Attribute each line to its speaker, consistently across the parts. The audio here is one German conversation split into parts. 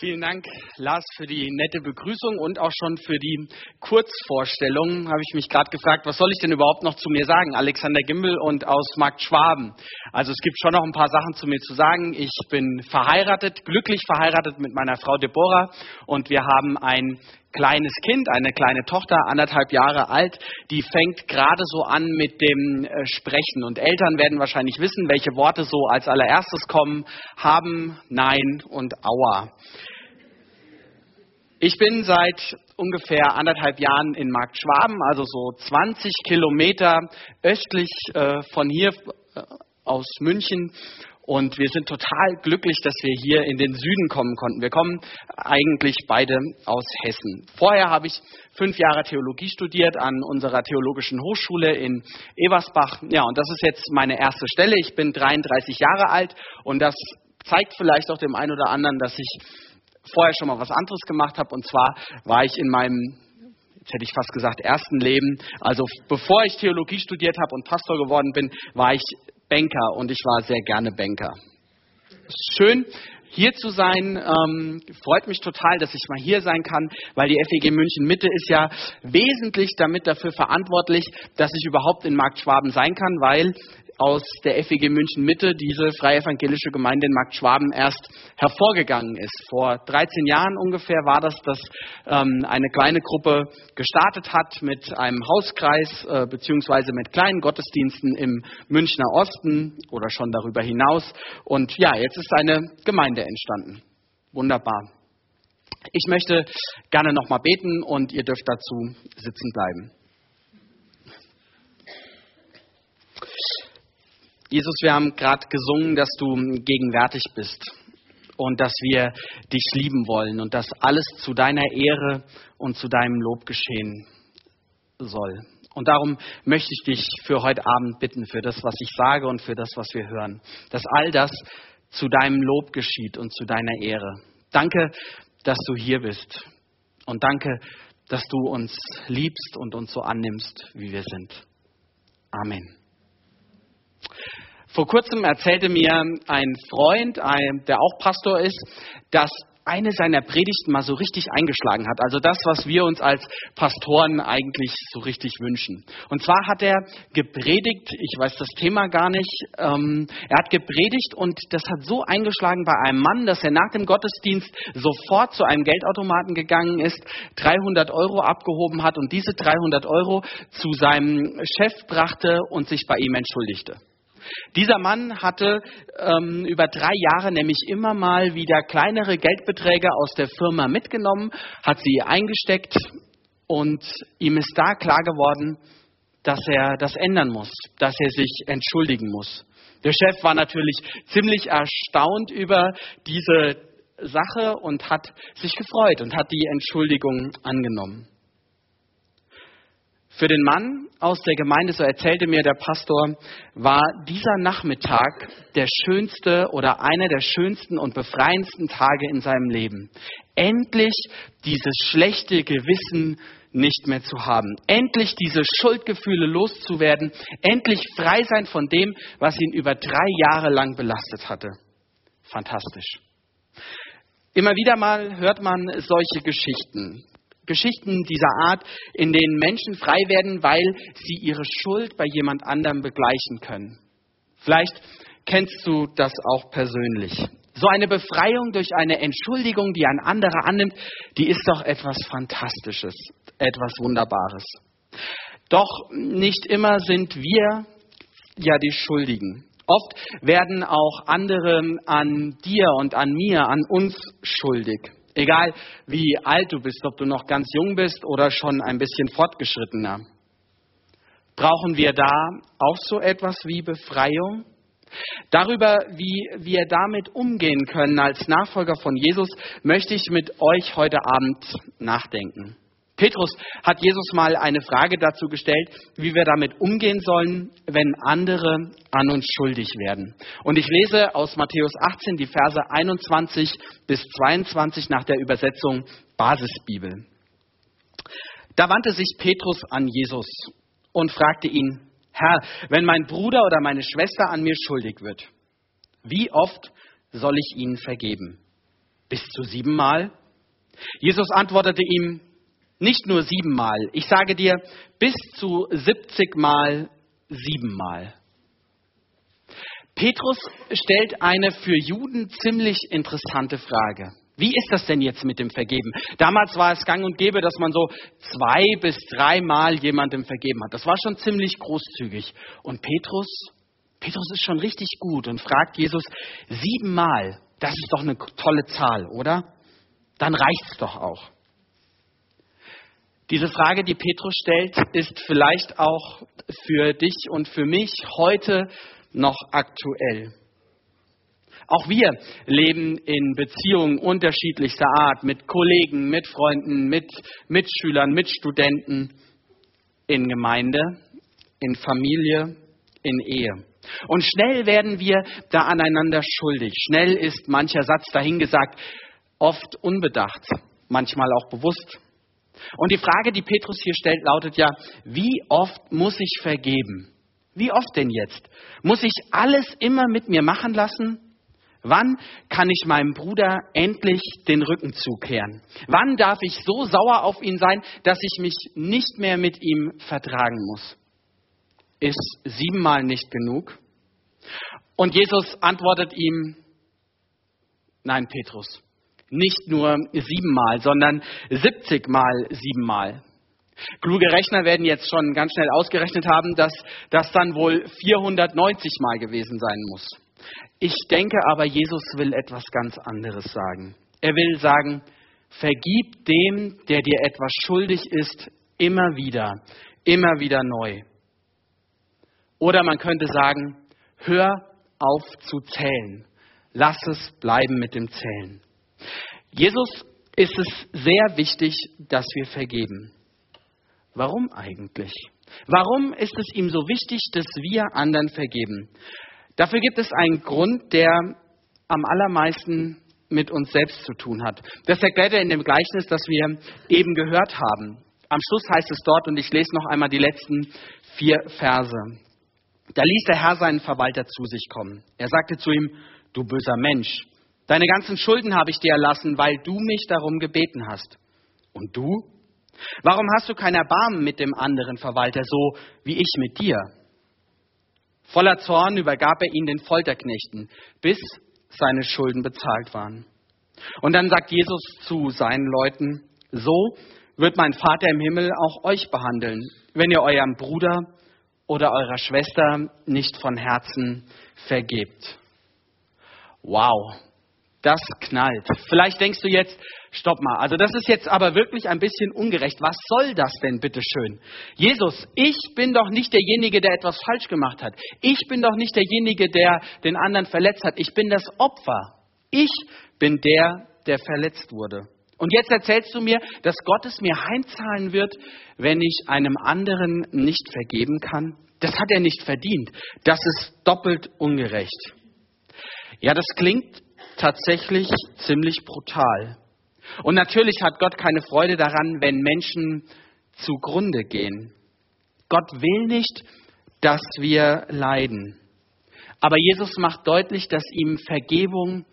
Speaker 1: Vielen Dank, Lars, für die nette Begrüßung und auch schon für die Kurzvorstellung. Habe ich mich gerade gefragt, was soll ich denn überhaupt noch zu mir sagen? Alexander Gimbel und aus Markt Schwaben. Also es gibt schon noch ein paar Sachen zu mir zu sagen. Ich bin verheiratet, glücklich verheiratet mit meiner Frau Deborah und wir haben ein kleines Kind, eine kleine Tochter, anderthalb Jahre alt, die fängt gerade so an mit dem äh, Sprechen. Und Eltern werden wahrscheinlich wissen, welche Worte so als allererstes kommen. Haben, nein und aua. Ich bin seit ungefähr anderthalb Jahren in Markt Schwaben, also so 20 Kilometer östlich äh, von hier äh, aus München. Und wir sind total glücklich, dass wir hier in den Süden kommen konnten. Wir kommen eigentlich beide aus Hessen. Vorher habe ich fünf Jahre Theologie studiert an unserer Theologischen Hochschule in Eversbach. Ja, und das ist jetzt meine erste Stelle. Ich bin 33 Jahre alt und das zeigt vielleicht auch dem einen oder anderen, dass ich vorher schon mal was anderes gemacht habe. Und zwar war ich in meinem jetzt hätte ich fast gesagt, ersten Leben. Also bevor ich Theologie studiert habe und Pastor geworden bin, war ich Banker und ich war sehr gerne Banker. Schön, hier zu sein. Ähm, freut mich total, dass ich mal hier sein kann, weil die FEG München Mitte ist ja wesentlich damit dafür verantwortlich, dass ich überhaupt in Markt Schwaben sein kann, weil aus der FEG München Mitte diese freie evangelische Gemeinde in Markt Schwaben erst hervorgegangen ist. Vor 13 Jahren ungefähr war das, dass ähm, eine kleine Gruppe gestartet hat mit einem Hauskreis äh, beziehungsweise mit kleinen Gottesdiensten im Münchner Osten oder schon darüber hinaus. Und ja, jetzt ist eine Gemeinde entstanden. Wunderbar. Ich möchte gerne nochmal beten und ihr dürft dazu sitzen bleiben. Jesus, wir haben gerade gesungen, dass du gegenwärtig bist und dass wir dich lieben wollen und dass alles zu deiner Ehre und zu deinem Lob geschehen soll. Und darum möchte ich dich für heute Abend bitten, für das, was ich sage und für das, was wir hören, dass all das zu deinem Lob geschieht und zu deiner Ehre. Danke, dass du hier bist. Und danke, dass du uns liebst und uns so annimmst, wie wir sind. Amen. Vor kurzem erzählte mir ein Freund, der auch Pastor ist, dass eine seiner Predigten mal so richtig eingeschlagen hat. Also das, was wir uns als Pastoren eigentlich so richtig wünschen. Und zwar hat er gepredigt, ich weiß das Thema gar nicht, ähm, er hat gepredigt und das hat so eingeschlagen bei einem Mann, dass er nach dem Gottesdienst sofort zu einem Geldautomaten gegangen ist, 300 Euro abgehoben hat und diese 300 Euro zu seinem Chef brachte und sich bei ihm entschuldigte. Dieser Mann hatte ähm, über drei Jahre nämlich immer mal wieder kleinere Geldbeträge aus der Firma mitgenommen, hat sie eingesteckt und ihm ist da klar geworden, dass er das ändern muss, dass er sich entschuldigen muss. Der Chef war natürlich ziemlich erstaunt über diese Sache und hat sich gefreut und hat die Entschuldigung angenommen. Für den Mann aus der Gemeinde, so erzählte mir der Pastor, war dieser Nachmittag der schönste oder einer der schönsten und befreiendsten Tage in seinem Leben. Endlich dieses schlechte Gewissen nicht mehr zu haben. Endlich diese Schuldgefühle loszuwerden. Endlich frei sein von dem, was ihn über drei Jahre lang belastet hatte. Fantastisch. Immer wieder mal hört man solche Geschichten. Geschichten dieser Art, in denen Menschen frei werden, weil sie ihre Schuld bei jemand anderem begleichen können. Vielleicht kennst du das auch persönlich. So eine Befreiung durch eine Entschuldigung, die ein anderer annimmt, die ist doch etwas Fantastisches, etwas Wunderbares. Doch nicht immer sind wir ja die Schuldigen. Oft werden auch andere an dir und an mir, an uns schuldig. Egal wie alt du bist, ob du noch ganz jung bist oder schon ein bisschen fortgeschrittener. Brauchen wir da auch so etwas wie Befreiung? Darüber, wie wir damit umgehen können als Nachfolger von Jesus, möchte ich mit euch heute Abend nachdenken. Petrus hat Jesus mal eine Frage dazu gestellt, wie wir damit umgehen sollen, wenn andere an uns schuldig werden. Und ich lese aus Matthäus 18 die Verse 21 bis 22 nach der Übersetzung Basisbibel. Da wandte sich Petrus an Jesus und fragte ihn, Herr, wenn mein Bruder oder meine Schwester an mir schuldig wird, wie oft soll ich ihnen vergeben? Bis zu siebenmal? Jesus antwortete ihm, nicht nur siebenmal, ich sage dir, bis zu siebzigmal siebenmal. Petrus stellt eine für Juden ziemlich interessante Frage. Wie ist das denn jetzt mit dem Vergeben? Damals war es gang und gäbe, dass man so zwei bis dreimal jemandem vergeben hat. Das war schon ziemlich großzügig. Und Petrus, Petrus ist schon richtig gut und fragt Jesus siebenmal. Das ist doch eine tolle Zahl, oder? Dann reicht's doch auch. Diese Frage, die Petrus stellt, ist vielleicht auch für dich und für mich heute noch aktuell. Auch wir leben in Beziehungen unterschiedlichster Art mit Kollegen, mit Freunden, mit Mitschülern, mit Studenten, in Gemeinde, in Familie, in Ehe. Und schnell werden wir da aneinander schuldig. Schnell ist mancher Satz dahingesagt, oft unbedacht, manchmal auch bewusst. Und die Frage, die Petrus hier stellt, lautet ja, wie oft muss ich vergeben? Wie oft denn jetzt? Muss ich alles immer mit mir machen lassen? Wann kann ich meinem Bruder endlich den Rücken zukehren? Wann darf ich so sauer auf ihn sein, dass ich mich nicht mehr mit ihm vertragen muss? Ist siebenmal nicht genug? Und Jesus antwortet ihm, nein, Petrus, nicht nur siebenmal, sondern siebzigmal siebenmal. Kluge Rechner werden jetzt schon ganz schnell ausgerechnet haben, dass das dann wohl 490 Mal gewesen sein muss. Ich denke aber, Jesus will etwas ganz anderes sagen. Er will sagen, vergib dem, der dir etwas schuldig ist, immer wieder, immer wieder neu. Oder man könnte sagen, hör auf zu zählen. Lass es bleiben mit dem Zählen. Jesus ist es sehr wichtig, dass wir vergeben. Warum eigentlich? Warum ist es ihm so wichtig, dass wir anderen vergeben? Dafür gibt es einen Grund, der am allermeisten mit uns selbst zu tun hat. Das erklärt er in dem Gleichnis, das wir eben gehört haben. Am Schluss heißt es dort, und ich lese noch einmal die letzten vier Verse. Da ließ der Herr seinen Verwalter zu sich kommen. Er sagte zu ihm, du böser Mensch, deine ganzen Schulden habe ich dir erlassen, weil du mich darum gebeten hast. Und du? Warum hast du kein Erbarmen mit dem anderen Verwalter, so wie ich mit dir? Voller Zorn übergab er ihn den Folterknechten, bis seine Schulden bezahlt waren. Und dann sagt Jesus zu seinen Leuten, so wird mein Vater im Himmel auch euch behandeln, wenn ihr eurem Bruder oder eurer Schwester nicht von Herzen vergebt. Wow, das knallt. Vielleicht denkst du jetzt, stopp mal, also das ist jetzt aber wirklich ein bisschen ungerecht. Was soll das denn, bitteschön? Jesus, ich bin doch nicht derjenige, der etwas falsch gemacht hat. Ich bin doch nicht derjenige, der den anderen verletzt hat. Ich bin das Opfer. Ich bin der, der verletzt wurde. Und jetzt erzählst du mir, dass Gott es mir heimzahlen wird, wenn ich einem anderen nicht vergeben kann? Das hat er nicht verdient. Das ist doppelt ungerecht. Ja, das klingt tatsächlich ziemlich brutal. Und natürlich hat Gott keine Freude daran, wenn Menschen zugrunde gehen. Gott will nicht, dass wir leiden. Aber Jesus macht deutlich, dass ihm Vergebung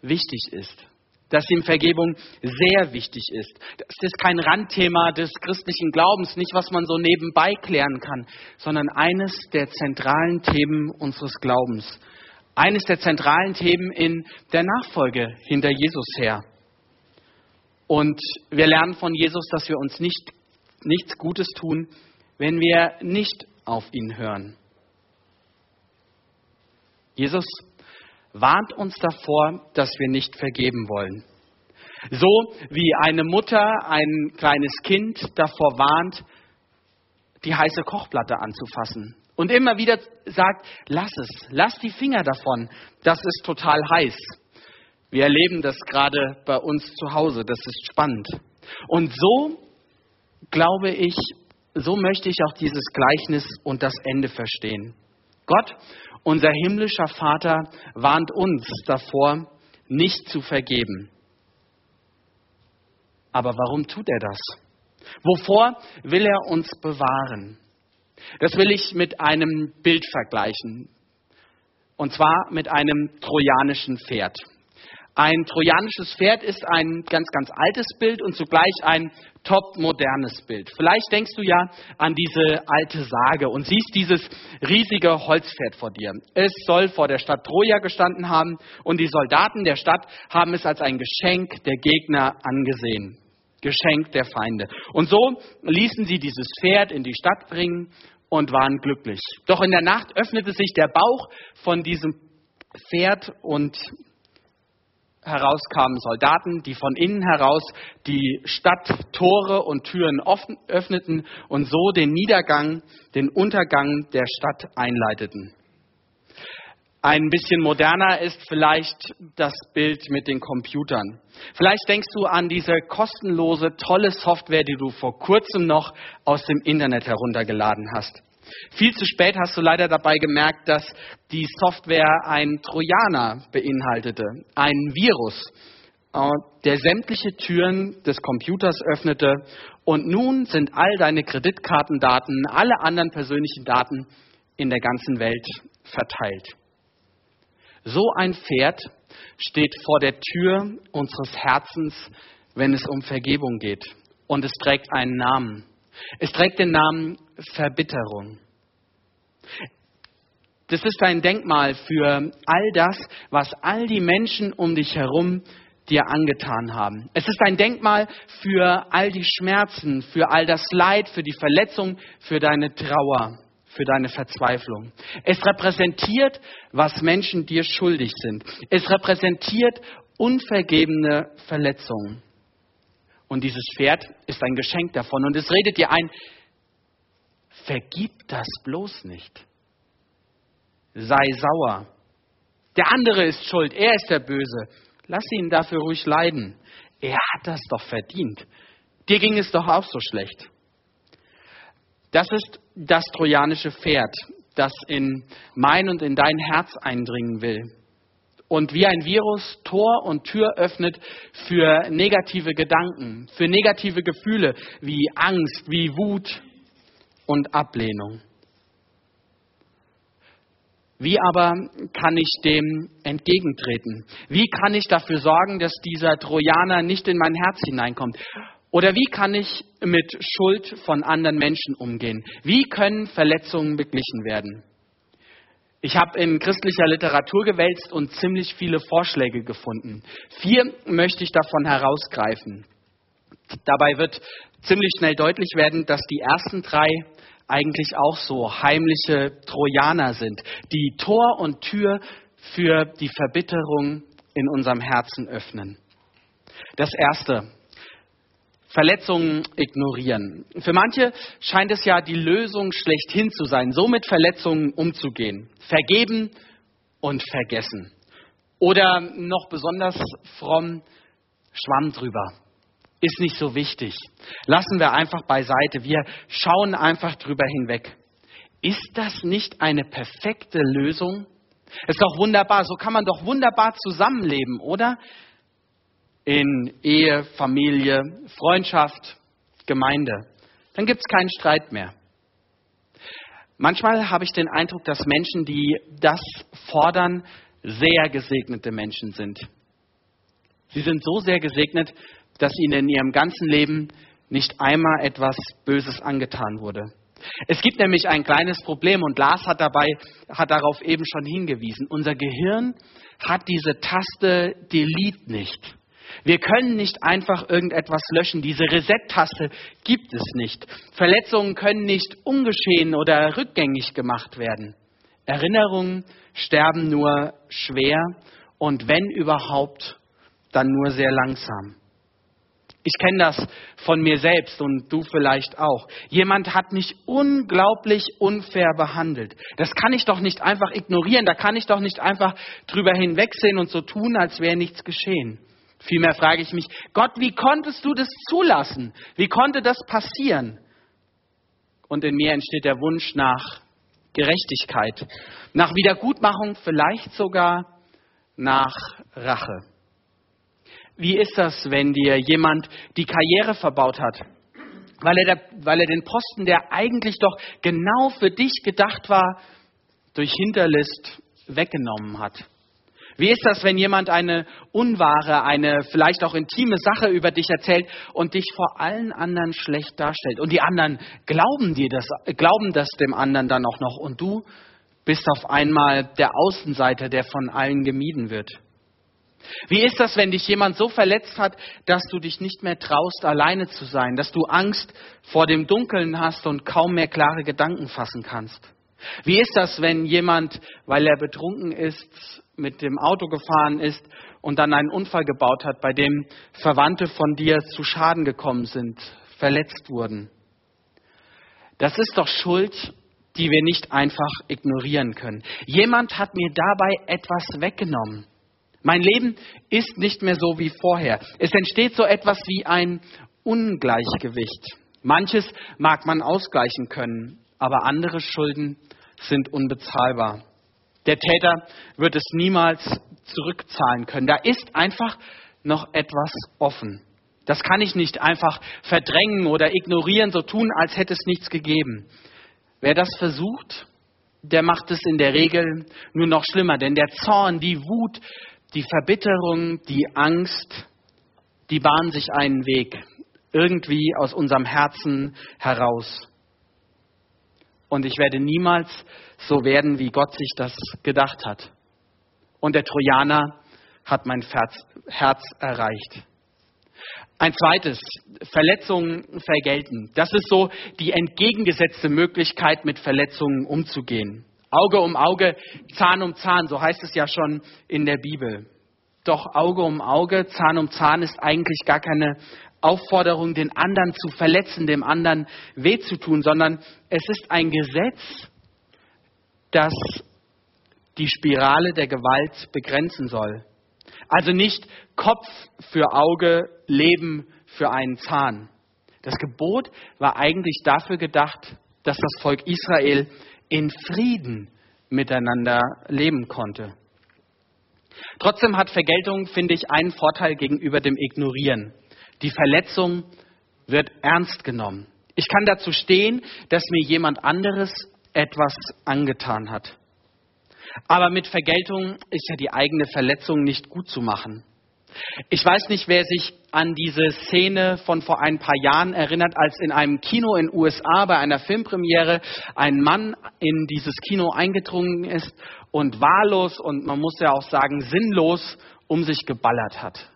Speaker 1: wichtig ist. Dass ihm Vergebung sehr wichtig ist. Das ist kein Randthema des christlichen Glaubens, nicht was man so nebenbei klären kann, sondern eines der zentralen Themen unseres Glaubens eines der zentralen Themen in der Nachfolge hinter Jesus her. Und wir lernen von Jesus, dass wir uns nicht, nichts Gutes tun, wenn wir nicht auf ihn hören. Jesus warnt uns davor, dass wir nicht vergeben wollen. So wie eine Mutter ein kleines Kind davor warnt, die heiße Kochplatte anzufassen. Und immer wieder sagt, lass es, lass die Finger davon, das ist total heiß. Wir erleben das gerade bei uns zu Hause, das ist spannend. Und so glaube ich, so möchte ich auch dieses Gleichnis und das Ende verstehen. Gott, unser himmlischer Vater, warnt uns davor, nicht zu vergeben. Aber warum tut er das? Wovor will er uns bewahren? Das will ich mit einem Bild vergleichen. Und zwar mit einem trojanischen Pferd. Ein trojanisches Pferd ist ein ganz, ganz altes Bild und zugleich ein top modernes Bild. Vielleicht denkst du ja an diese alte Sage und siehst dieses riesige Holzpferd vor dir. Es soll vor der Stadt Troja gestanden haben und die Soldaten der Stadt haben es als ein Geschenk der Gegner angesehen. Geschenk der Feinde. Und so ließen sie dieses Pferd in die Stadt bringen und waren glücklich. Doch in der Nacht öffnete sich der Bauch von diesem Pferd und heraus kamen Soldaten, die von innen heraus die Stadttore und Türen öffneten und so den Niedergang, den Untergang der Stadt einleiteten. Ein bisschen moderner ist vielleicht das Bild mit den Computern. Vielleicht denkst du an diese kostenlose, tolle Software, die du vor kurzem noch aus dem Internet heruntergeladen hast. Viel zu spät hast du leider dabei gemerkt, dass die Software ein Trojaner beinhaltete, ein Virus, äh, der sämtliche Türen des Computers öffnete. Und nun sind all deine Kreditkartendaten, alle anderen persönlichen Daten in der ganzen Welt verteilt. So ein Pferd steht vor der Tür unseres Herzens, wenn es um Vergebung geht. Und es trägt einen Namen. Es trägt den Namen Verbitterung. Das ist ein Denkmal für all das, was all die Menschen um dich herum dir angetan haben. Es ist ein Denkmal für all die Schmerzen, für all das Leid, für die Verletzung, für deine Trauer, für deine Verzweiflung. Es repräsentiert, was Menschen dir schuldig sind. Es repräsentiert unvergebene Verletzungen. Und dieses Pferd ist ein Geschenk davon. Und es redet dir ein, vergib das bloß nicht. Sei sauer. Der andere ist schuld, er ist der Böse. Lass ihn dafür ruhig leiden. Er hat das doch verdient. Dir ging es doch auch so schlecht. Das ist das trojanische Pferd, das in mein und in dein Herz eindringen will und wie ein Virus Tor und Tür öffnet für negative Gedanken, für negative Gefühle wie Angst, wie Wut, und Ablehnung. Wie aber kann ich dem entgegentreten? Wie kann ich dafür sorgen, dass dieser Trojaner nicht in mein Herz hineinkommt? Oder wie kann ich mit Schuld von anderen Menschen umgehen? Wie können Verletzungen beglichen werden? Ich habe in christlicher Literatur gewälzt und ziemlich viele Vorschläge gefunden. Vier möchte ich davon herausgreifen. Dabei wird ziemlich schnell deutlich werden, dass die ersten drei eigentlich auch so heimliche Trojaner sind, die Tor und Tür für die Verbitterung in unserem Herzen öffnen. Das erste, Verletzungen ignorieren. Für manche scheint es ja die Lösung schlechthin zu sein, so mit Verletzungen umzugehen. Vergeben und vergessen. Oder noch besonders fromm, Schwamm drüber ist nicht so wichtig. Lassen wir einfach beiseite. Wir schauen einfach drüber hinweg. Ist das nicht eine perfekte Lösung? Ist doch wunderbar. So kann man doch wunderbar zusammenleben, oder? In Ehe, Familie, Freundschaft, Gemeinde. Dann gibt es keinen Streit mehr. Manchmal habe ich den Eindruck, dass Menschen, die das fordern, sehr gesegnete Menschen sind. Sie sind so sehr gesegnet, dass ihnen in ihrem ganzen Leben nicht einmal etwas Böses angetan wurde. Es gibt nämlich ein kleines Problem und Lars hat dabei, hat darauf eben schon hingewiesen. Unser Gehirn hat diese Taste Delete nicht. Wir können nicht einfach irgendetwas löschen. Diese Reset-Taste gibt es nicht. Verletzungen können nicht ungeschehen oder rückgängig gemacht werden. Erinnerungen sterben nur schwer und wenn überhaupt, dann nur sehr langsam. Ich kenne das von mir selbst und du vielleicht auch. Jemand hat mich unglaublich unfair behandelt. Das kann ich doch nicht einfach ignorieren. Da kann ich doch nicht einfach drüber hinwegsehen und so tun, als wäre nichts geschehen. Vielmehr frage ich mich, Gott, wie konntest du das zulassen? Wie konnte das passieren? Und in mir entsteht der Wunsch nach Gerechtigkeit, nach Wiedergutmachung, vielleicht sogar nach Rache. Wie ist das, wenn dir jemand die Karriere verbaut hat? Weil er, der, weil er den Posten, der eigentlich doch genau für dich gedacht war, durch Hinterlist weggenommen hat. Wie ist das, wenn jemand eine unwahre, eine vielleicht auch intime Sache über dich erzählt und dich vor allen anderen schlecht darstellt? Und die anderen glauben dir das, glauben das dem anderen dann auch noch und du bist auf einmal der Außenseiter, der von allen gemieden wird. Wie ist das, wenn dich jemand so verletzt hat, dass du dich nicht mehr traust, alleine zu sein, dass du Angst vor dem Dunkeln hast und kaum mehr klare Gedanken fassen kannst? Wie ist das, wenn jemand, weil er betrunken ist, mit dem Auto gefahren ist und dann einen Unfall gebaut hat, bei dem Verwandte von dir zu Schaden gekommen sind, verletzt wurden? Das ist doch Schuld, die wir nicht einfach ignorieren können. Jemand hat mir dabei etwas weggenommen. Mein Leben ist nicht mehr so wie vorher. Es entsteht so etwas wie ein Ungleichgewicht. Manches mag man ausgleichen können, aber andere Schulden sind unbezahlbar. Der Täter wird es niemals zurückzahlen können. Da ist einfach noch etwas offen. Das kann ich nicht einfach verdrängen oder ignorieren, so tun, als hätte es nichts gegeben. Wer das versucht, der macht es in der Regel nur noch schlimmer, denn der Zorn, die Wut, die Verbitterung, die Angst, die bahnen sich einen Weg irgendwie aus unserem Herzen heraus. Und ich werde niemals so werden, wie Gott sich das gedacht hat. Und der Trojaner hat mein Herz erreicht. Ein zweites, Verletzungen vergelten. Das ist so die entgegengesetzte Möglichkeit, mit Verletzungen umzugehen. Auge um Auge, Zahn um Zahn, so heißt es ja schon in der Bibel. Doch Auge um Auge, Zahn um Zahn ist eigentlich gar keine Aufforderung, den anderen zu verletzen, dem anderen weh zu tun, sondern es ist ein Gesetz, das die Spirale der Gewalt begrenzen soll. Also nicht Kopf für Auge, Leben für einen Zahn. Das Gebot war eigentlich dafür gedacht, dass das Volk Israel in Frieden miteinander leben konnte. Trotzdem hat Vergeltung, finde ich, einen Vorteil gegenüber dem Ignorieren. Die Verletzung wird ernst genommen. Ich kann dazu stehen, dass mir jemand anderes etwas angetan hat. Aber mit Vergeltung ist ja die eigene Verletzung nicht gut zu machen. Ich weiß nicht, wer sich an diese Szene von vor ein paar Jahren erinnert, als in einem Kino in USA bei einer Filmpremiere ein Mann in dieses Kino eingedrungen ist und wahllos und man muss ja auch sagen sinnlos um sich geballert hat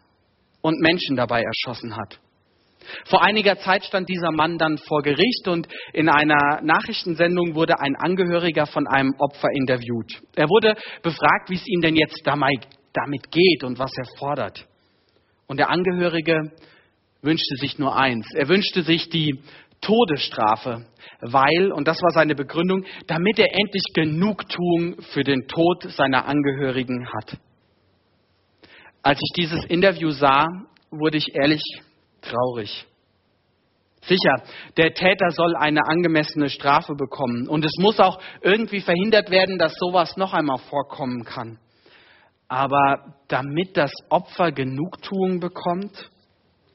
Speaker 1: und Menschen dabei erschossen hat. Vor einiger Zeit stand dieser Mann dann vor Gericht und in einer Nachrichtensendung wurde ein Angehöriger von einem Opfer interviewt. Er wurde befragt, wie es ihm denn jetzt damit geht und was er fordert. Und der Angehörige wünschte sich nur eins. Er wünschte sich die Todesstrafe, weil, und das war seine Begründung, damit er endlich Genugtuung für den Tod seiner Angehörigen hat. Als ich dieses Interview sah, wurde ich ehrlich traurig. Sicher, der Täter soll eine angemessene Strafe bekommen und es muss auch irgendwie verhindert werden, dass sowas noch einmal vorkommen kann. Aber damit das Opfer Genugtuung bekommt,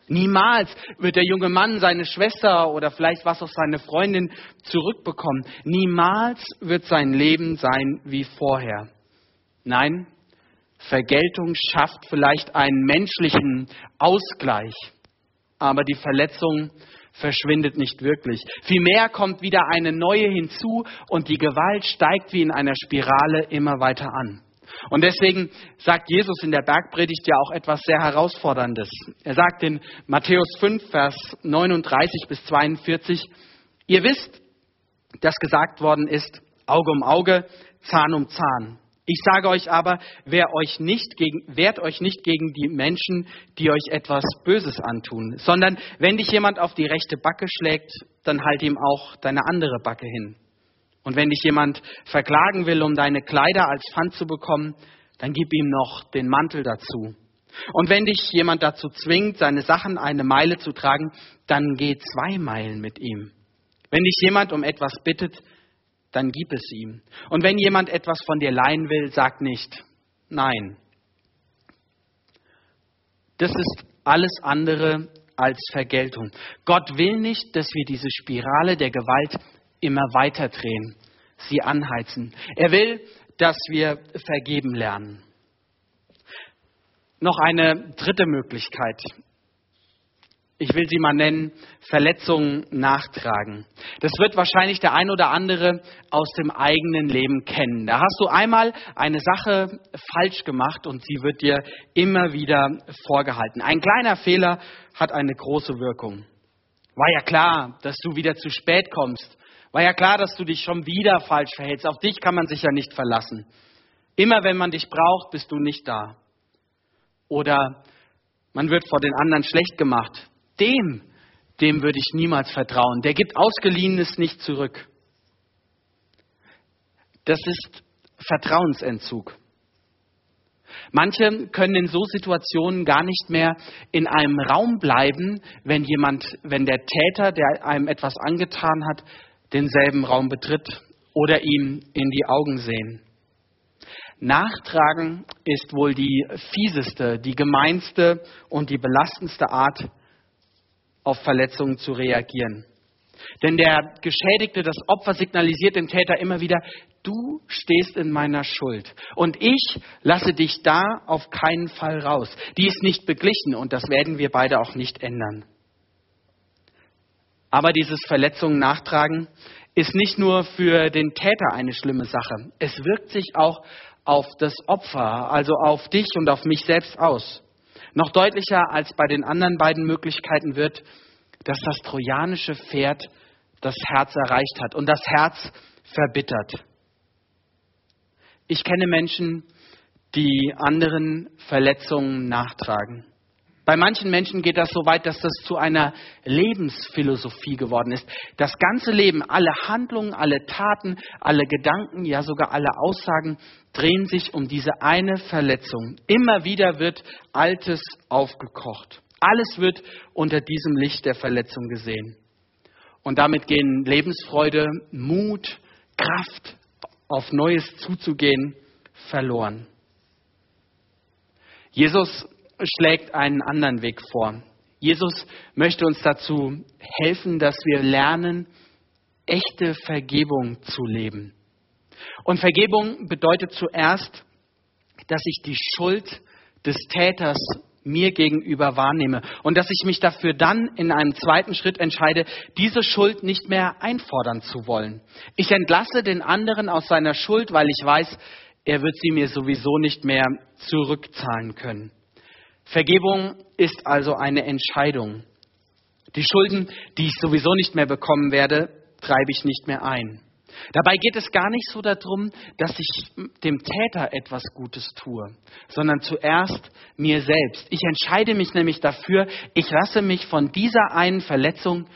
Speaker 1: niemals wird der junge Mann seine Schwester oder vielleicht was auch seine Freundin zurückbekommen. Niemals wird sein Leben sein wie vorher. Nein, Vergeltung schafft vielleicht einen menschlichen Ausgleich, aber die Verletzung verschwindet nicht wirklich. Vielmehr kommt wieder eine neue hinzu und die Gewalt steigt wie in einer Spirale immer weiter an. Und deswegen sagt Jesus in der Bergpredigt ja auch etwas sehr Herausforderndes. Er sagt in Matthäus 5, Vers 39 bis 42, ihr wisst, dass gesagt worden ist, Auge um Auge, Zahn um Zahn. Ich sage euch aber, wer euch nicht gegen, wehrt euch nicht gegen die Menschen, die euch etwas Böses antun, sondern wenn dich jemand auf die rechte Backe schlägt, dann halt ihm auch deine andere Backe hin. Und wenn dich jemand verklagen will, um deine Kleider als Pfand zu bekommen, dann gib ihm noch den Mantel dazu. Und wenn dich jemand dazu zwingt, seine Sachen eine Meile zu tragen, dann geh zwei Meilen mit ihm. Wenn dich jemand um etwas bittet, dann gib es ihm. Und wenn jemand etwas von dir leihen will, sag nicht nein. Das ist alles andere als Vergeltung. Gott will nicht, dass wir diese Spirale der Gewalt immer weiter drehen, sie anheizen. Er will, dass wir vergeben lernen. noch eine dritte Möglichkeit. Ich will sie mal nennen, Verletzungen nachtragen. Das wird wahrscheinlich der ein oder andere aus dem eigenen Leben kennen. Da hast du einmal eine Sache falsch gemacht und sie wird dir immer wieder vorgehalten. Ein kleiner Fehler hat eine große Wirkung. War ja klar, dass du wieder zu spät kommst. War ja klar, dass du dich schon wieder falsch verhältst. Auf dich kann man sich ja nicht verlassen. Immer wenn man dich braucht, bist du nicht da. Oder man wird vor den anderen schlecht gemacht. Dem, dem würde ich niemals vertrauen. Der gibt Ausgeliehenes nicht zurück. Das ist Vertrauensentzug. Manche können in so Situationen gar nicht mehr in einem Raum bleiben, wenn jemand, wenn der Täter, der einem etwas angetan hat, denselben Raum betritt oder ihm in die Augen sehen. Nachtragen ist wohl die fieseste, die gemeinste und die belastendste Art, auf Verletzungen zu reagieren. Denn der Geschädigte, das Opfer signalisiert dem Täter immer wieder, du stehst in meiner Schuld und ich lasse dich da auf keinen Fall raus. Die ist nicht beglichen und das werden wir beide auch nicht ändern. Aber dieses Verletzungen nachtragen ist nicht nur für den Täter eine schlimme Sache. Es wirkt sich auch auf das Opfer, also auf dich und auf mich selbst aus. Noch deutlicher als bei den anderen beiden Möglichkeiten wird, dass das trojanische Pferd das Herz erreicht hat und das Herz verbittert. Ich kenne Menschen, die anderen Verletzungen nachtragen. Bei manchen Menschen geht das so weit, dass das zu einer Lebensphilosophie geworden ist. Das ganze Leben, alle Handlungen, alle Taten, alle Gedanken, ja sogar alle Aussagen drehen sich um diese eine Verletzung. Immer wieder wird Altes aufgekocht. Alles wird unter diesem Licht der Verletzung gesehen. Und damit gehen Lebensfreude, Mut, Kraft, auf Neues zuzugehen, verloren. Jesus schlägt einen anderen Weg vor. Jesus möchte uns dazu helfen, dass wir lernen, echte Vergebung zu leben. Und Vergebung bedeutet zuerst, dass ich die Schuld des Täters mir gegenüber wahrnehme und dass ich mich dafür dann in einem zweiten Schritt entscheide, diese Schuld nicht mehr einfordern zu wollen. Ich entlasse den anderen aus seiner Schuld, weil ich weiß, er wird sie mir sowieso nicht mehr zurückzahlen können. Vergebung ist also eine Entscheidung. Die Schulden, die ich sowieso nicht mehr bekommen werde, treibe ich nicht mehr ein. Dabei geht es gar nicht so darum, dass ich dem Täter etwas Gutes tue, sondern zuerst mir selbst. Ich entscheide mich nämlich dafür, ich lasse mich von dieser einen Verletzung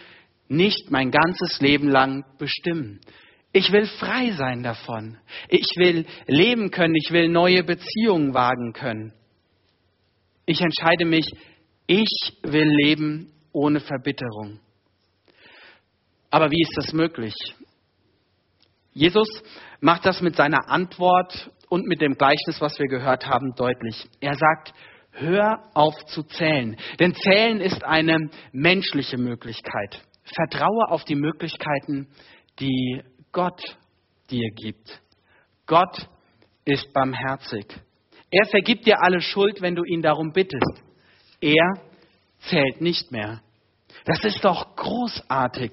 Speaker 1: nicht mein ganzes Leben lang bestimmen. Ich will frei sein davon. Ich will leben können. Ich will neue Beziehungen wagen können. Ich entscheide mich, ich will leben ohne Verbitterung. Aber wie ist das möglich? Jesus macht das mit seiner Antwort und mit dem Gleichnis, was wir gehört haben, deutlich. Er sagt, hör auf zu zählen. Denn zählen ist eine menschliche Möglichkeit. Vertraue auf die Möglichkeiten, die Gott dir gibt. Gott ist barmherzig. Er vergibt dir alle Schuld, wenn du ihn darum bittest. Er zählt nicht mehr. Das ist doch großartig.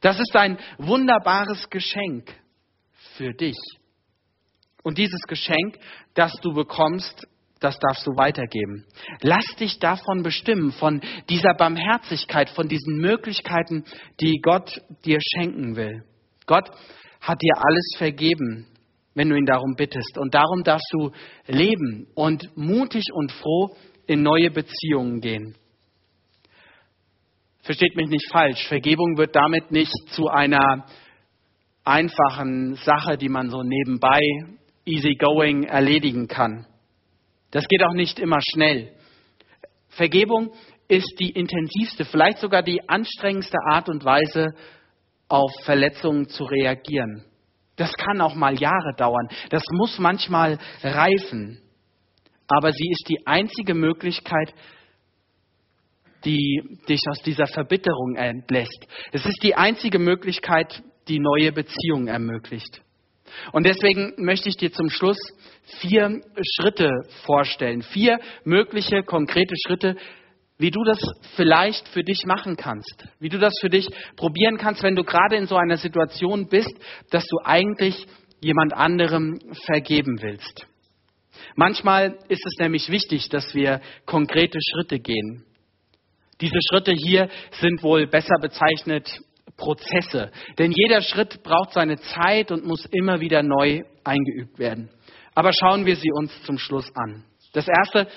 Speaker 1: Das ist ein wunderbares Geschenk für dich. Und dieses Geschenk, das du bekommst, das darfst du weitergeben. Lass dich davon bestimmen, von dieser Barmherzigkeit, von diesen Möglichkeiten, die Gott dir schenken will. Gott hat dir alles vergeben wenn du ihn darum bittest. Und darum darfst du leben und mutig und froh in neue Beziehungen gehen. Versteht mich nicht falsch, Vergebung wird damit nicht zu einer einfachen Sache, die man so nebenbei easygoing erledigen kann. Das geht auch nicht immer schnell. Vergebung ist die intensivste, vielleicht sogar die anstrengendste Art und Weise, auf Verletzungen zu reagieren. Das kann auch mal Jahre dauern. Das muss manchmal reifen. Aber sie ist die einzige Möglichkeit, die dich aus dieser Verbitterung entlässt. Es ist die einzige Möglichkeit, die neue Beziehungen ermöglicht. Und deswegen möchte ich dir zum Schluss vier Schritte vorstellen, vier mögliche konkrete Schritte, wie du das vielleicht für dich machen kannst, wie du das für dich probieren kannst, wenn du gerade in so einer Situation bist, dass du eigentlich jemand anderem vergeben willst. Manchmal ist es nämlich wichtig, dass wir konkrete Schritte gehen. Diese Schritte hier sind wohl besser bezeichnet Prozesse, denn jeder Schritt braucht seine Zeit und muss immer wieder neu eingeübt werden. Aber schauen wir sie uns zum Schluss an. Das Erste,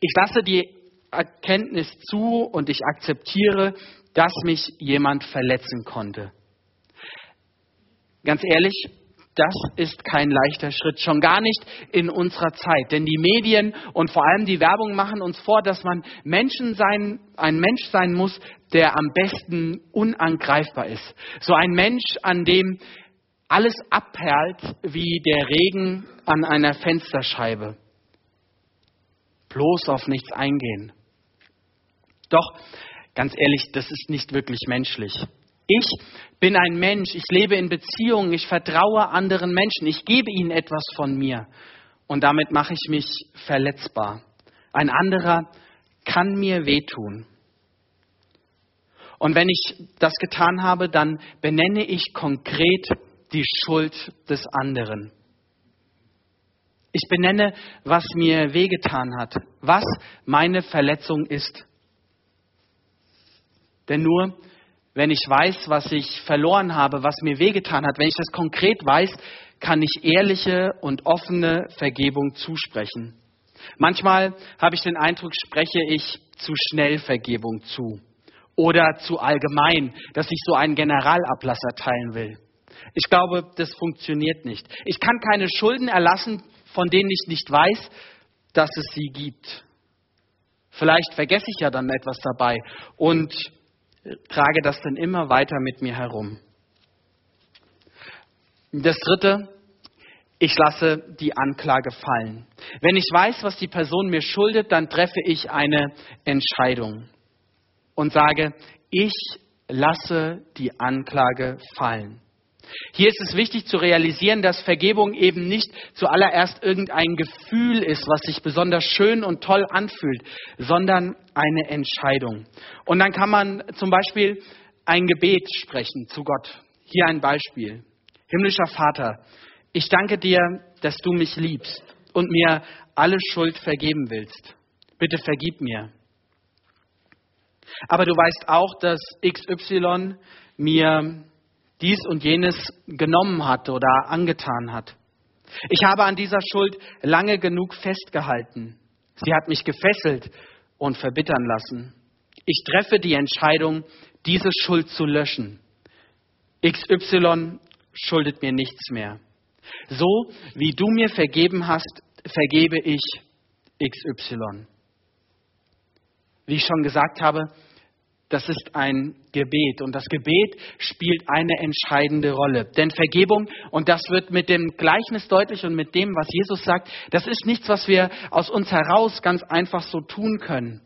Speaker 1: ich lasse die Erkenntnis zu und ich akzeptiere, dass mich jemand verletzen konnte. Ganz ehrlich, das ist kein leichter Schritt, schon gar nicht in unserer Zeit. Denn die Medien und vor allem die Werbung machen uns vor, dass man Menschen sein, ein Mensch sein muss, der am besten unangreifbar ist. So ein Mensch, an dem alles abperlt wie der Regen an einer Fensterscheibe. Bloß auf nichts eingehen. Doch, ganz ehrlich, das ist nicht wirklich menschlich. Ich bin ein Mensch, ich lebe in Beziehungen, ich vertraue anderen Menschen, ich gebe ihnen etwas von mir und damit mache ich mich verletzbar. Ein anderer kann mir wehtun. Und wenn ich das getan habe, dann benenne ich konkret die Schuld des anderen. Ich benenne, was mir wehgetan hat, was meine Verletzung ist. Denn nur wenn ich weiß, was ich verloren habe, was mir wehgetan hat, wenn ich das konkret weiß, kann ich ehrliche und offene Vergebung zusprechen. Manchmal habe ich den Eindruck, spreche ich zu schnell Vergebung zu oder zu allgemein, dass ich so einen Generalablass erteilen will. Ich glaube, das funktioniert nicht. Ich kann keine Schulden erlassen, von denen ich nicht weiß, dass es sie gibt. Vielleicht vergesse ich ja dann etwas dabei und trage das dann immer weiter mit mir herum. Das dritte, ich lasse die Anklage fallen. Wenn ich weiß, was die Person mir schuldet, dann treffe ich eine Entscheidung und sage, ich lasse die Anklage fallen. Hier ist es wichtig zu realisieren, dass Vergebung eben nicht zuallererst irgendein Gefühl ist, was sich besonders schön und toll anfühlt, sondern eine Entscheidung. Und dann kann man zum Beispiel ein Gebet sprechen zu Gott. Hier ein Beispiel. Himmlischer Vater, ich danke dir, dass du mich liebst und mir alle Schuld vergeben willst. Bitte vergib mir. Aber du weißt auch, dass XY mir dies und jenes genommen hat oder angetan hat. Ich habe an dieser Schuld lange genug festgehalten. Sie hat mich gefesselt und verbittern lassen. Ich treffe die Entscheidung, diese Schuld zu löschen. XY schuldet mir nichts mehr. So wie du mir vergeben hast, vergebe ich XY. Wie ich schon gesagt habe, das ist ein Gebet. Und das Gebet spielt eine entscheidende Rolle. Denn Vergebung, und das wird mit dem Gleichnis deutlich und mit dem, was Jesus sagt, das ist nichts, was wir aus uns heraus ganz einfach so tun können.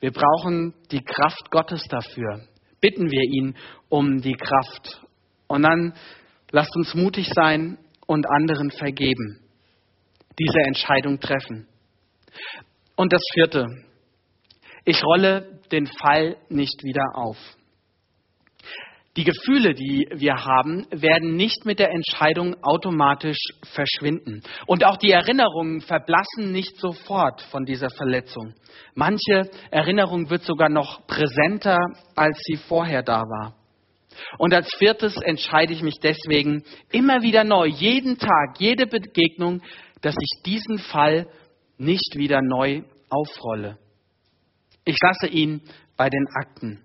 Speaker 1: Wir brauchen die Kraft Gottes dafür. Bitten wir ihn um die Kraft. Und dann lasst uns mutig sein und anderen vergeben. Diese Entscheidung treffen. Und das vierte. Ich rolle den Fall nicht wieder auf. Die Gefühle, die wir haben, werden nicht mit der Entscheidung automatisch verschwinden. Und auch die Erinnerungen verblassen nicht sofort von dieser Verletzung. Manche Erinnerung wird sogar noch präsenter, als sie vorher da war. Und als viertes entscheide ich mich deswegen immer wieder neu, jeden Tag, jede Begegnung, dass ich diesen Fall nicht wieder neu aufrolle. Ich lasse ihn bei den Akten.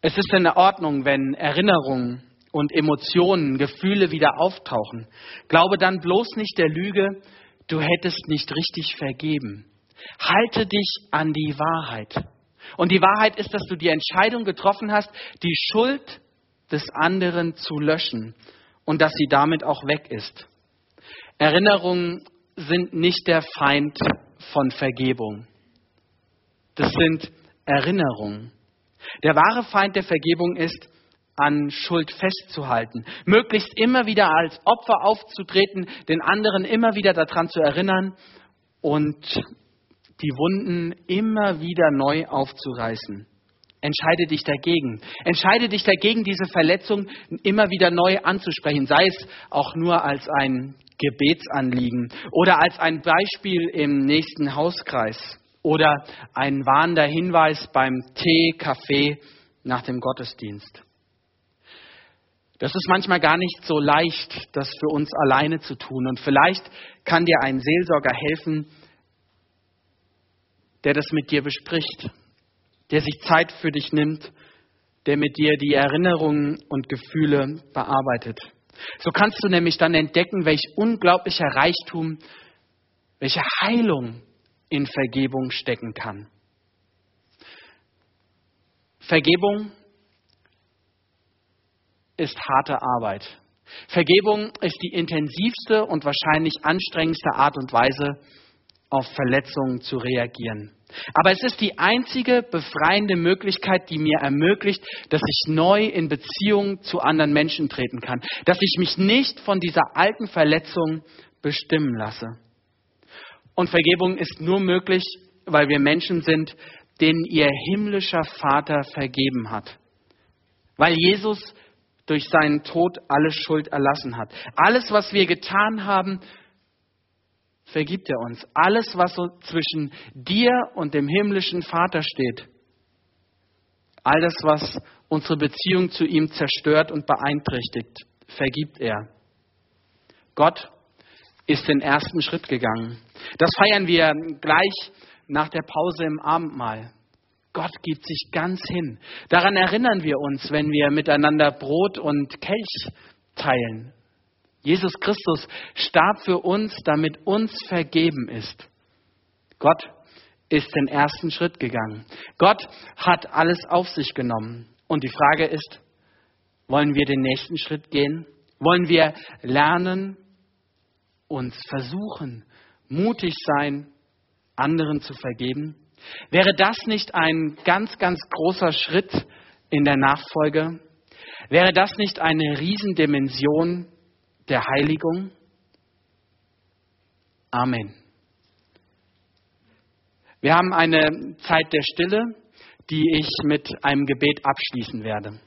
Speaker 1: Es ist in Ordnung, wenn Erinnerungen und Emotionen, Gefühle wieder auftauchen. Glaube dann bloß nicht der Lüge, du hättest nicht richtig vergeben. Halte dich an die Wahrheit. Und die Wahrheit ist, dass du die Entscheidung getroffen hast, die Schuld des anderen zu löschen und dass sie damit auch weg ist. Erinnerungen sind nicht der Feind von Vergebung. Das sind Erinnerungen. Der wahre Feind der Vergebung ist an Schuld festzuhalten, möglichst immer wieder als Opfer aufzutreten, den anderen immer wieder daran zu erinnern und die Wunden immer wieder neu aufzureißen. Entscheide dich dagegen. Entscheide dich dagegen, diese Verletzung immer wieder neu anzusprechen, sei es auch nur als ein Gebetsanliegen oder als ein Beispiel im nächsten Hauskreis oder ein warnender Hinweis beim Tee, Kaffee nach dem Gottesdienst. Das ist manchmal gar nicht so leicht, das für uns alleine zu tun. Und vielleicht kann dir ein Seelsorger helfen, der das mit dir bespricht, der sich Zeit für dich nimmt, der mit dir die Erinnerungen und Gefühle bearbeitet. So kannst du nämlich dann entdecken, welch unglaublicher Reichtum, welche Heilung in Vergebung stecken kann. Vergebung ist harte Arbeit. Vergebung ist die intensivste und wahrscheinlich anstrengendste Art und Weise, auf Verletzungen zu reagieren. Aber es ist die einzige befreiende Möglichkeit, die mir ermöglicht, dass ich neu in Beziehung zu anderen Menschen treten kann, dass ich mich nicht von dieser alten Verletzung bestimmen lasse. Und Vergebung ist nur möglich, weil wir Menschen sind, denen ihr himmlischer Vater vergeben hat. Weil Jesus durch seinen Tod alle Schuld erlassen hat. Alles, was wir getan haben, vergibt er uns. Alles, was so zwischen dir und dem himmlischen Vater steht, all das, was unsere Beziehung zu ihm zerstört und beeinträchtigt, vergibt er. Gott ist den ersten Schritt gegangen. Das feiern wir gleich nach der Pause im Abendmahl. Gott gibt sich ganz hin. Daran erinnern wir uns, wenn wir miteinander Brot und Kelch teilen. Jesus Christus starb für uns, damit uns vergeben ist. Gott ist den ersten Schritt gegangen. Gott hat alles auf sich genommen. Und die Frage ist, wollen wir den nächsten Schritt gehen? Wollen wir lernen, uns versuchen, mutig sein, anderen zu vergeben? Wäre das nicht ein ganz, ganz großer Schritt in der Nachfolge? Wäre das nicht eine Riesendimension der Heiligung? Amen. Wir haben eine Zeit der Stille, die ich mit einem Gebet abschließen werde.